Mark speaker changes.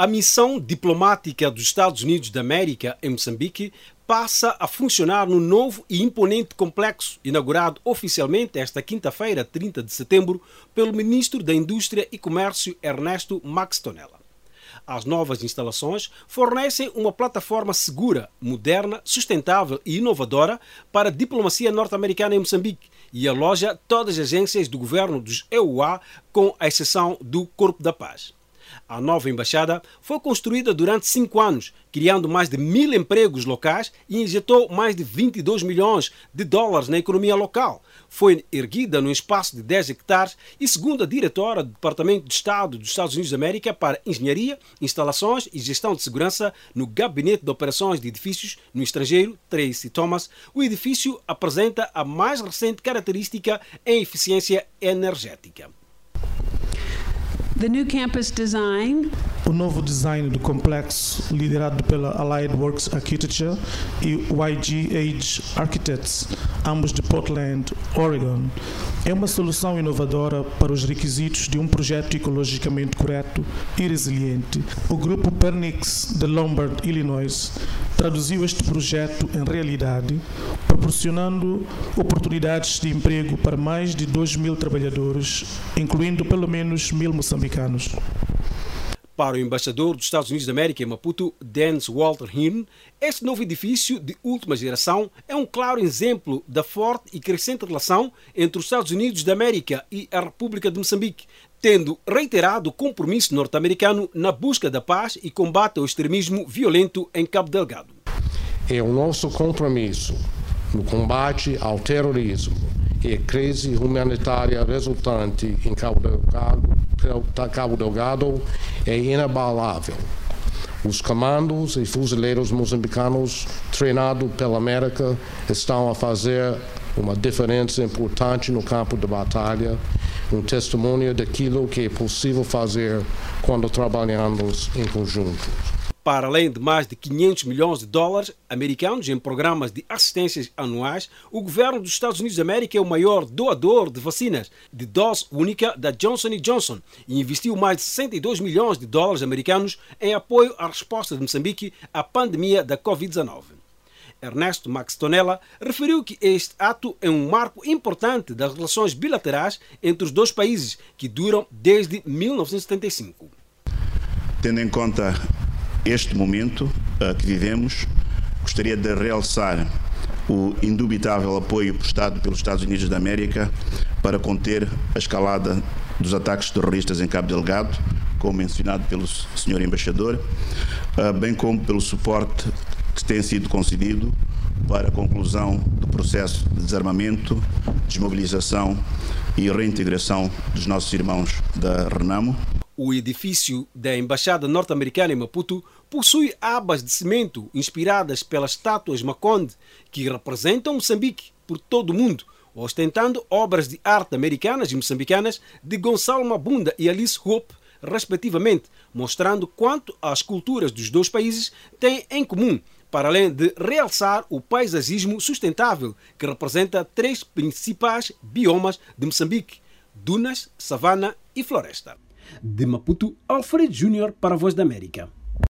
Speaker 1: A missão diplomática dos Estados Unidos da América em Moçambique passa a funcionar no novo e imponente complexo, inaugurado oficialmente esta quinta-feira, 30 de setembro, pelo ministro da Indústria e Comércio Ernesto Max Tonella. As novas instalações fornecem uma plataforma segura, moderna, sustentável e inovadora para a diplomacia norte-americana em Moçambique e aloja todas as agências do governo dos EUA, com a exceção do Corpo da Paz. A nova embaixada foi construída durante cinco anos, criando mais de mil empregos locais e injetou mais de 22 milhões de dólares na economia local. Foi erguida num espaço de 10 hectares e, segundo a diretora do Departamento de Estado dos Estados Unidos da América para Engenharia, Instalações e Gestão de Segurança no Gabinete de Operações de Edifícios no Estrangeiro, Tracy Thomas, o edifício apresenta a mais recente característica em eficiência energética.
Speaker 2: The new campus design
Speaker 3: O novo design do complexo, liderado pela Allied Works Architecture e YG Age Architects, ambos de Portland, Oregon, é uma solução inovadora para os requisitos de um projeto ecologicamente correto e resiliente. O grupo Pernix de Lombard, Illinois, traduziu este projeto em realidade, proporcionando oportunidades de emprego para mais de 2 mil trabalhadores, incluindo pelo menos mil moçambicanos.
Speaker 1: Para o embaixador dos Estados Unidos da América em Maputo, Dance Walter Hearn, este novo edifício de última geração é um claro exemplo da forte e crescente relação entre os Estados Unidos da América e a República de Moçambique, tendo reiterado o compromisso norte-americano na busca da paz e combate ao extremismo violento em Cabo Delgado.
Speaker 4: É o nosso compromisso no combate ao terrorismo e a crise humanitária resultante em Cabo Delgado, Cabo Delgado é inabalável. Os comandos e fuzileiros moçambicanos treinados pela América estão a fazer uma diferença importante no campo de batalha, um testemunho daquilo que é possível fazer quando trabalhamos em conjunto.
Speaker 1: Para além de mais de 500 milhões de dólares americanos em programas de assistências anuais, o governo dos Estados Unidos da América é o maior doador de vacinas de dose única da Johnson Johnson e investiu mais de 62 milhões de dólares americanos em apoio à resposta de Moçambique à pandemia da Covid-19. Ernesto Max Tonella referiu que este ato é um marco importante das relações bilaterais entre os dois países, que duram desde 1975.
Speaker 5: Tendo em conta este momento uh, que vivemos, gostaria de realçar o indubitável apoio prestado pelos Estados Unidos da América para conter a escalada dos ataques terroristas em Cabo Delgado, como mencionado pelo Sr. Embaixador, uh, bem como pelo suporte que tem sido concedido para a conclusão do processo de desarmamento, desmobilização e reintegração dos nossos irmãos da Renamo.
Speaker 1: O edifício da Embaixada Norte-Americana em Maputo possui abas de cimento inspiradas pelas estátuas Maconde, que representam Moçambique por todo o mundo, ostentando obras de arte americanas e moçambicanas de Gonçalo Mabunda e Alice Hope, respectivamente, mostrando quanto as culturas dos dois países têm em comum, para além de realçar o paisagismo sustentável, que representa três principais biomas de Moçambique: dunas, savana e floresta. De Maputo, Alfred Júnior para a Voz da América.